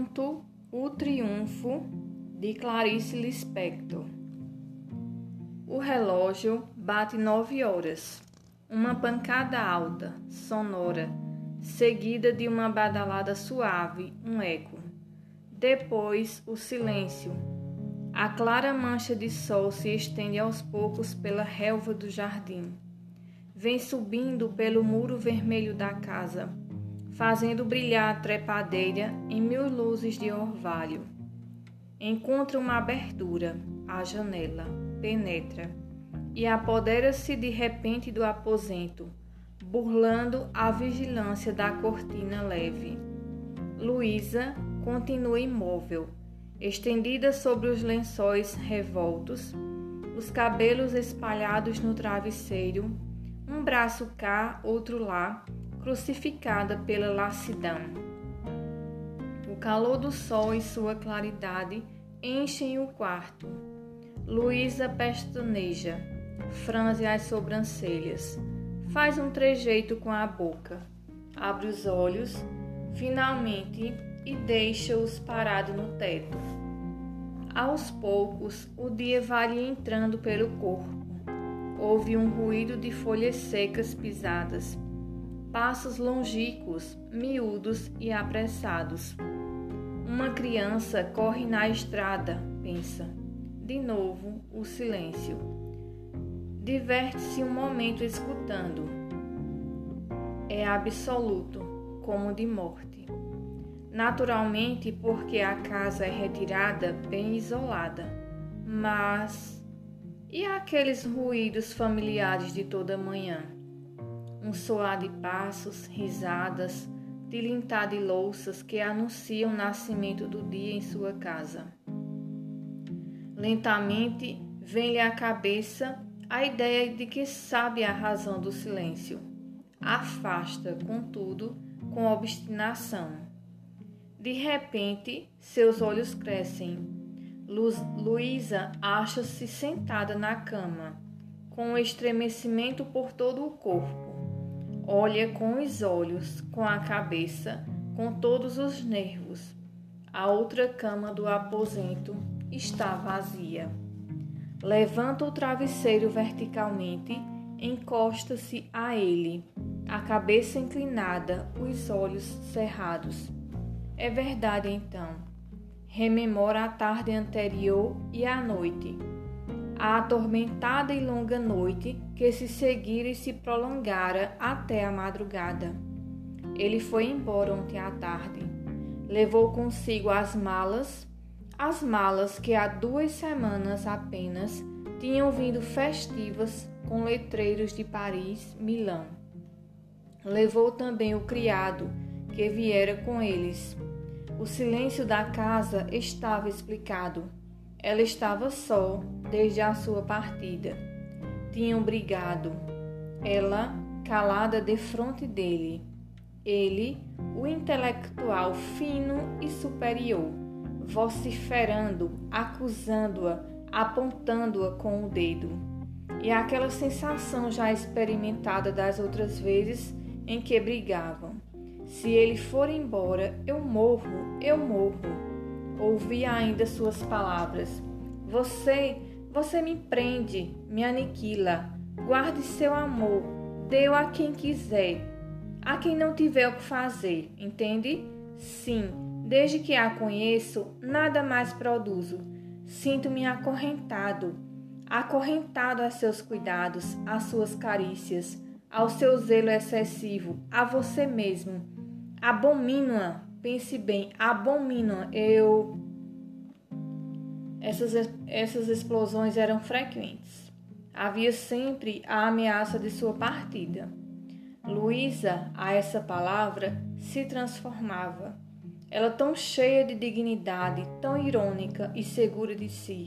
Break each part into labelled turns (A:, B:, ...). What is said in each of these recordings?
A: Conto O Triunfo de Clarice Lispector. O relógio bate nove horas. Uma pancada alta, sonora, seguida de uma badalada suave, um eco. Depois, o silêncio. A clara mancha de sol se estende aos poucos pela relva do jardim. Vem subindo pelo muro vermelho da casa fazendo brilhar a trepadeira em mil luzes de orvalho. Encontra uma abertura, a janela, penetra e apodera-se de repente do aposento, burlando a vigilância da cortina leve. Luísa continua imóvel, estendida sobre os lençóis revoltos, os cabelos espalhados no travesseiro, um braço cá, outro lá, crucificada pela lassidão. O calor do sol e sua claridade enchem o quarto. Luísa pestaneja, franze as sobrancelhas, faz um trejeito com a boca, abre os olhos, finalmente, e deixa-os parados no teto. Aos poucos, o dia vai entrando pelo corpo. Houve um ruído de folhas secas pisadas passos longínquos, miúdos e apressados. Uma criança corre na estrada, pensa. De novo, o silêncio. Diverte-se um momento escutando. É absoluto, como de morte. Naturalmente, porque a casa é retirada bem isolada. Mas. E aqueles ruídos familiares de toda manhã? Um soar de passos, risadas, tilintar de louças que anunciam o nascimento do dia em sua casa. Lentamente vem-lhe à cabeça a ideia de que sabe a razão do silêncio. Afasta, contudo, com obstinação. De repente, seus olhos crescem. Luísa acha-se sentada na cama, com um estremecimento por todo o corpo olha com os olhos, com a cabeça, com todos os nervos. A outra cama do aposento está vazia. Levanta o travesseiro verticalmente, encosta-se a ele, a cabeça inclinada, os olhos cerrados. É verdade então. Rememora a tarde anterior e a noite a atormentada e longa noite que se seguira e se prolongara até a madrugada. Ele foi embora ontem à tarde. Levou consigo as malas, as malas que há duas semanas apenas tinham vindo festivas com letreiros de Paris, Milão. Levou também o criado que viera com eles. O silêncio da casa estava explicado ela estava só desde a sua partida. Tinham brigado. Ela, calada de frente dele. Ele, o intelectual fino e superior, vociferando, acusando-a, apontando-a com o dedo. E aquela sensação já experimentada das outras vezes em que brigavam. Se ele for embora, eu morro, eu morro ouvi ainda suas palavras. Você, você me prende, me aniquila. Guarde seu amor, dê-o a quem quiser, a quem não tiver o que fazer, entende? Sim, desde que a conheço, nada mais produzo. Sinto-me acorrentado, acorrentado a seus cuidados, às suas carícias, ao seu zelo excessivo, a você mesmo. Abomino-a Pense bem, abomina. Eu. Essas, essas explosões eram frequentes. Havia sempre a ameaça de sua partida. Luísa, a essa palavra, se transformava. Ela, tão cheia de dignidade, tão irônica e segura de si,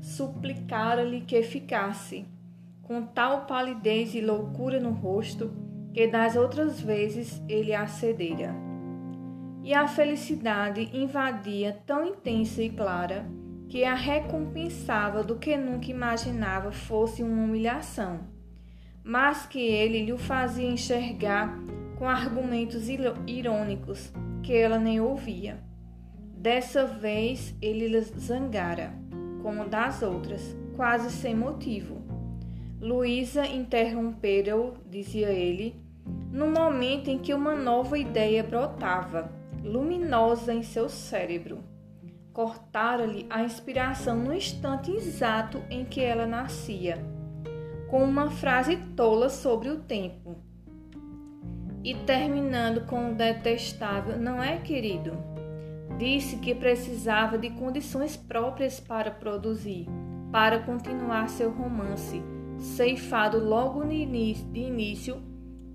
A: suplicara-lhe que ficasse, com tal palidez e loucura no rosto, que das outras vezes ele a e a felicidade invadia tão intensa e clara que a recompensava do que nunca imaginava fosse uma humilhação, mas que ele lhe fazia enxergar com argumentos irônicos que ela nem ouvia. Dessa vez ele zangara, como das outras, quase sem motivo. Luísa interrompera-o, dizia ele, no momento em que uma nova ideia brotava, luminosa em seu cérebro. Cortara-lhe a inspiração no instante exato em que ela nascia, com uma frase tola sobre o tempo. E terminando com o detestável: Não é, querido? Disse que precisava de condições próprias para produzir, para continuar seu romance, ceifado logo de início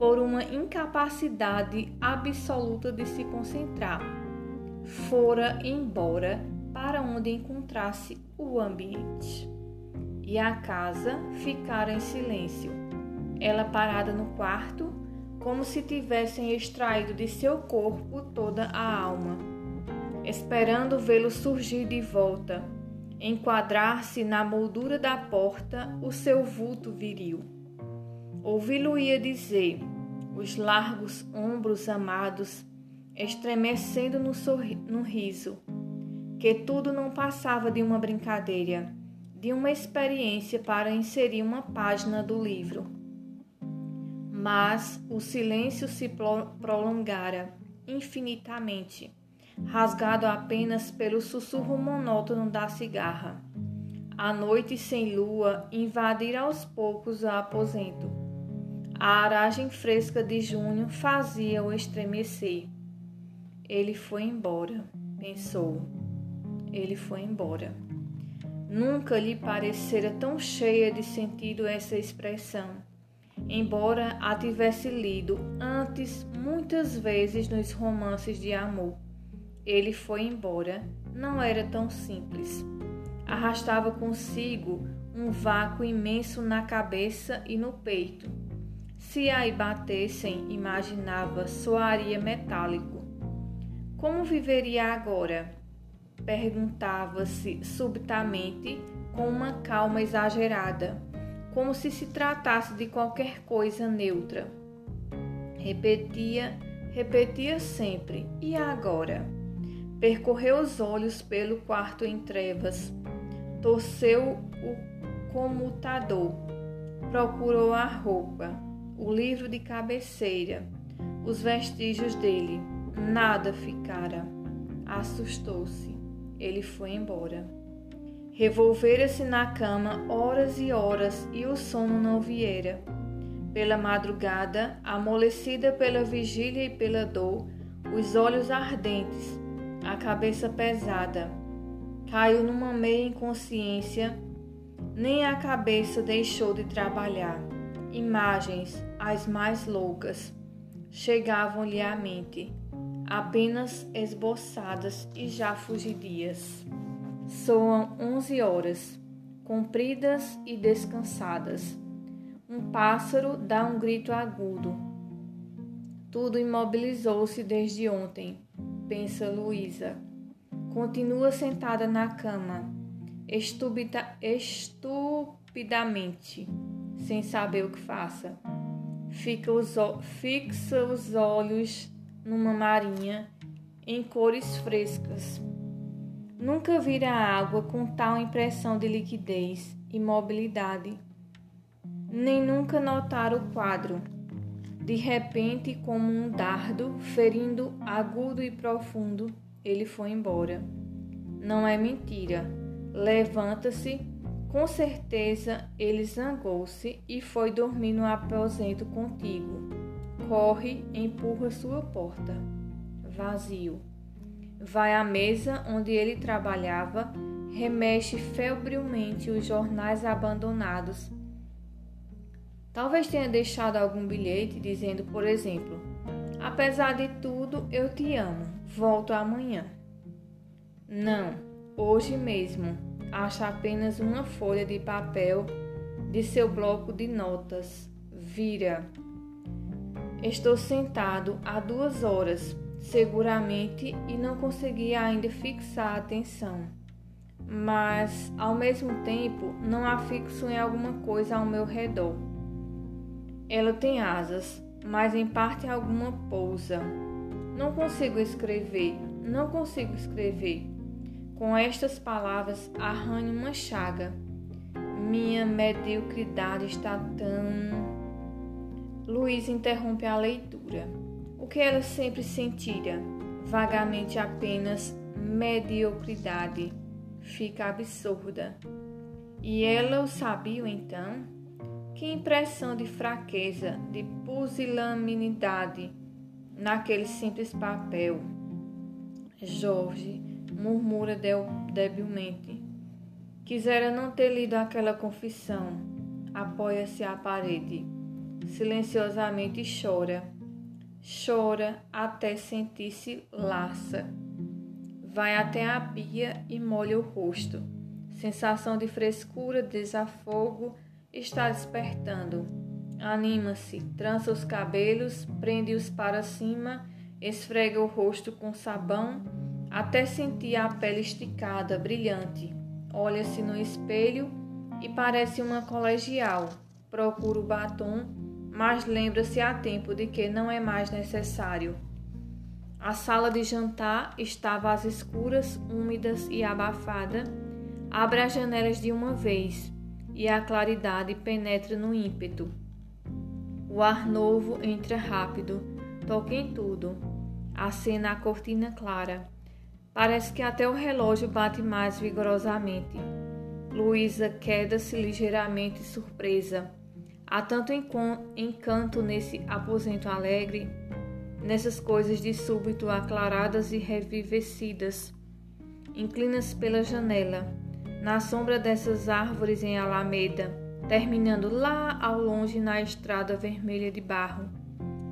A: por uma incapacidade absoluta de se concentrar. Fora embora para onde encontrasse o ambiente. E a casa ficara em silêncio. Ela parada no quarto, como se tivessem extraído de seu corpo toda a alma esperando vê-lo surgir de volta, enquadrar-se na moldura da porta o seu vulto viril. Ouvi-lo ia dizer, os largos ombros amados estremecendo no, no riso, que tudo não passava de uma brincadeira, de uma experiência para inserir uma página do livro. Mas o silêncio se prolongara infinitamente rasgado apenas pelo sussurro monótono da cigarra. A noite sem lua invadira aos poucos o aposento. A aragem fresca de junho fazia-o estremecer. Ele foi embora, pensou. Ele foi embora. Nunca lhe parecera tão cheia de sentido essa expressão, embora a tivesse lido antes muitas vezes nos romances de amor. Ele foi embora. Não era tão simples. Arrastava consigo um vácuo imenso na cabeça e no peito. Se aí batessem, imaginava, soaria metálico. Como viveria agora? Perguntava-se subitamente com uma calma exagerada, como se se tratasse de qualquer coisa neutra. Repetia, repetia sempre: e agora? Percorreu os olhos pelo quarto em trevas, torceu o comutador, procurou a roupa, o livro de cabeceira, os vestígios dele. Nada ficara. Assustou-se. Ele foi embora. Revolvera-se na cama horas e horas e o sono não viera. Pela madrugada, amolecida pela vigília e pela dor, os olhos ardentes, a cabeça pesada. Caiu numa meia inconsciência, nem a cabeça deixou de trabalhar. Imagens, as mais loucas, chegavam-lhe à mente, apenas esboçadas e já fugidias. Soam onze horas, compridas e descansadas. Um pássaro dá um grito agudo. Tudo imobilizou-se desde ontem pensa Luísa. Continua sentada na cama, estúpida, estupidamente, sem saber o que faça. Fica os, fixa os olhos numa marinha em cores frescas. Nunca vira água com tal impressão de liquidez e mobilidade. Nem nunca notar o quadro de repente, como um dardo, ferindo agudo e profundo, ele foi embora. Não é mentira. Levanta-se. Com certeza ele zangou-se e foi dormir no aposento contigo. Corre, empurra sua porta. Vazio. Vai à mesa onde ele trabalhava, remexe febrilmente os jornais abandonados Talvez tenha deixado algum bilhete dizendo, por exemplo: Apesar de tudo, eu te amo. Volto amanhã. Não, hoje mesmo. Acha apenas uma folha de papel de seu bloco de notas. Vira. Estou sentado há duas horas, seguramente, e não consegui ainda fixar a atenção. Mas, ao mesmo tempo, não a fixo em alguma coisa ao meu redor. Ela tem asas, mas em parte alguma pousa. Não consigo escrever, Não consigo escrever. Com estas palavras arranho uma chaga. Minha mediocridade está tão. Luiz interrompe a leitura. O que ela sempre sentira, vagamente apenas mediocridade, fica absurda. E ela o sabia então? Que impressão de fraqueza, de pusilanimidade naquele simples papel. Jorge murmura debilmente. Quisera não ter lido aquela confissão. Apoia-se à parede. Silenciosamente chora. Chora até sentir-se laça. Vai até a pia e molha o rosto. Sensação de frescura, desafogo está despertando. Anima-se, trança os cabelos, prende-os para cima, esfrega o rosto com sabão até sentir a pele esticada, brilhante. Olha-se no espelho e parece uma colegial. Procura o batom, mas lembra-se a tempo de que não é mais necessário. A sala de jantar estava às escuras, úmidas e abafada. Abre as janelas de uma vez e a claridade penetra no ímpeto. O ar novo entra rápido, toca em tudo. Acena a cortina clara. Parece que até o relógio bate mais vigorosamente. Luísa queda-se ligeiramente surpresa. Há tanto encanto nesse aposento alegre, nessas coisas de súbito aclaradas e revivecidas. Inclina-se pela janela, na sombra dessas árvores em alameda terminando lá ao longe na estrada vermelha de barro.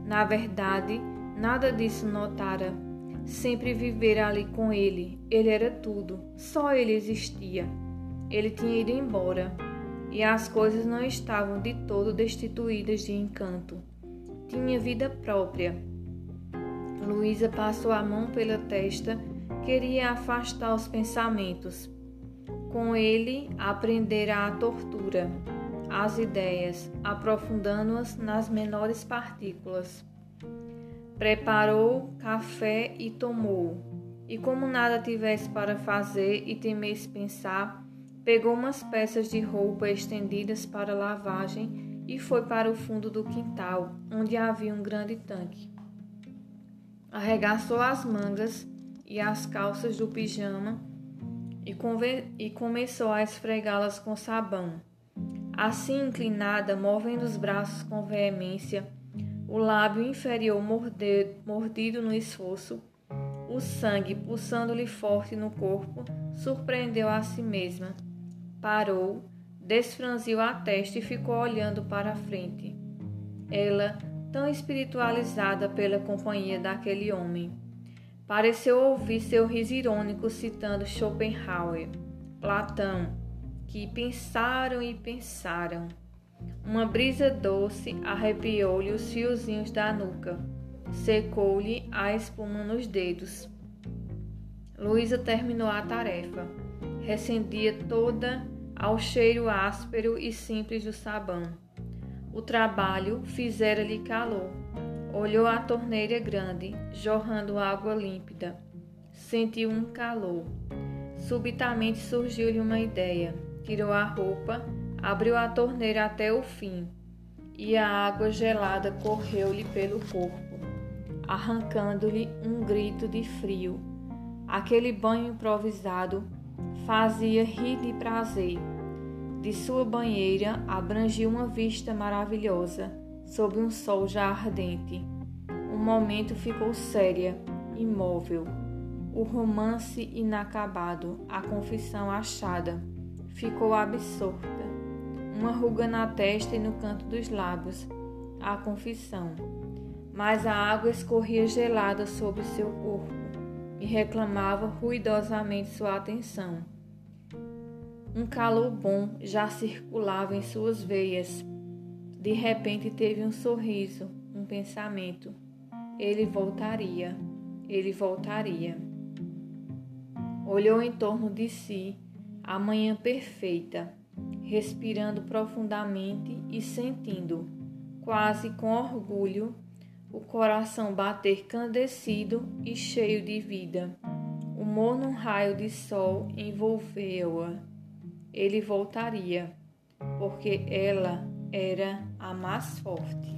A: Na verdade, nada disso notara. Sempre vivera ali com ele. Ele era tudo, só ele existia. Ele tinha ido embora e as coisas não estavam de todo destituídas de encanto. Tinha vida própria. Luísa passou a mão pela testa, queria afastar os pensamentos. Com ele, aprendera a tortura as ideias, aprofundando-as nas menores partículas. Preparou café e tomou, e como nada tivesse para fazer e temesse pensar, pegou umas peças de roupa estendidas para lavagem e foi para o fundo do quintal, onde havia um grande tanque. Arregaçou as mangas e as calças do pijama e, e começou a esfregá-las com sabão assim inclinada, movendo os braços com veemência, o lábio inferior mordido no esforço, o sangue pulsando-lhe forte no corpo, surpreendeu a si mesma. Parou, desfranziu a testa e ficou olhando para a frente. Ela, tão espiritualizada pela companhia daquele homem, pareceu ouvir seu riso irônico citando Schopenhauer, Platão, que pensaram e pensaram. Uma brisa doce arrepiou-lhe os fiozinhos da nuca, secou-lhe a espuma nos dedos. Luísa terminou a tarefa. Recendia toda ao cheiro áspero e simples do sabão. O trabalho fizera-lhe calor. Olhou a torneira grande, jorrando água límpida. Sentiu um calor. Subitamente surgiu-lhe uma ideia tirou a roupa, abriu a torneira até o fim e a água gelada correu-lhe pelo corpo, arrancando-lhe um grito de frio. Aquele banho improvisado fazia rir de prazer. De sua banheira abrangia uma vista maravilhosa sob um sol já ardente. Um momento ficou séria, imóvel. O romance inacabado, a confissão achada ficou absorta. Uma ruga na testa e no canto dos lábios, a confissão. Mas a água escorria gelada sobre seu corpo e reclamava ruidosamente sua atenção. Um calor bom já circulava em suas veias. De repente teve um sorriso, um pensamento. Ele voltaria, ele voltaria. Olhou em torno de si a manhã perfeita, respirando profundamente e sentindo, quase com orgulho, o coração bater candecido e cheio de vida. O morno raio de sol envolveu-a. Ele voltaria, porque ela era a mais forte.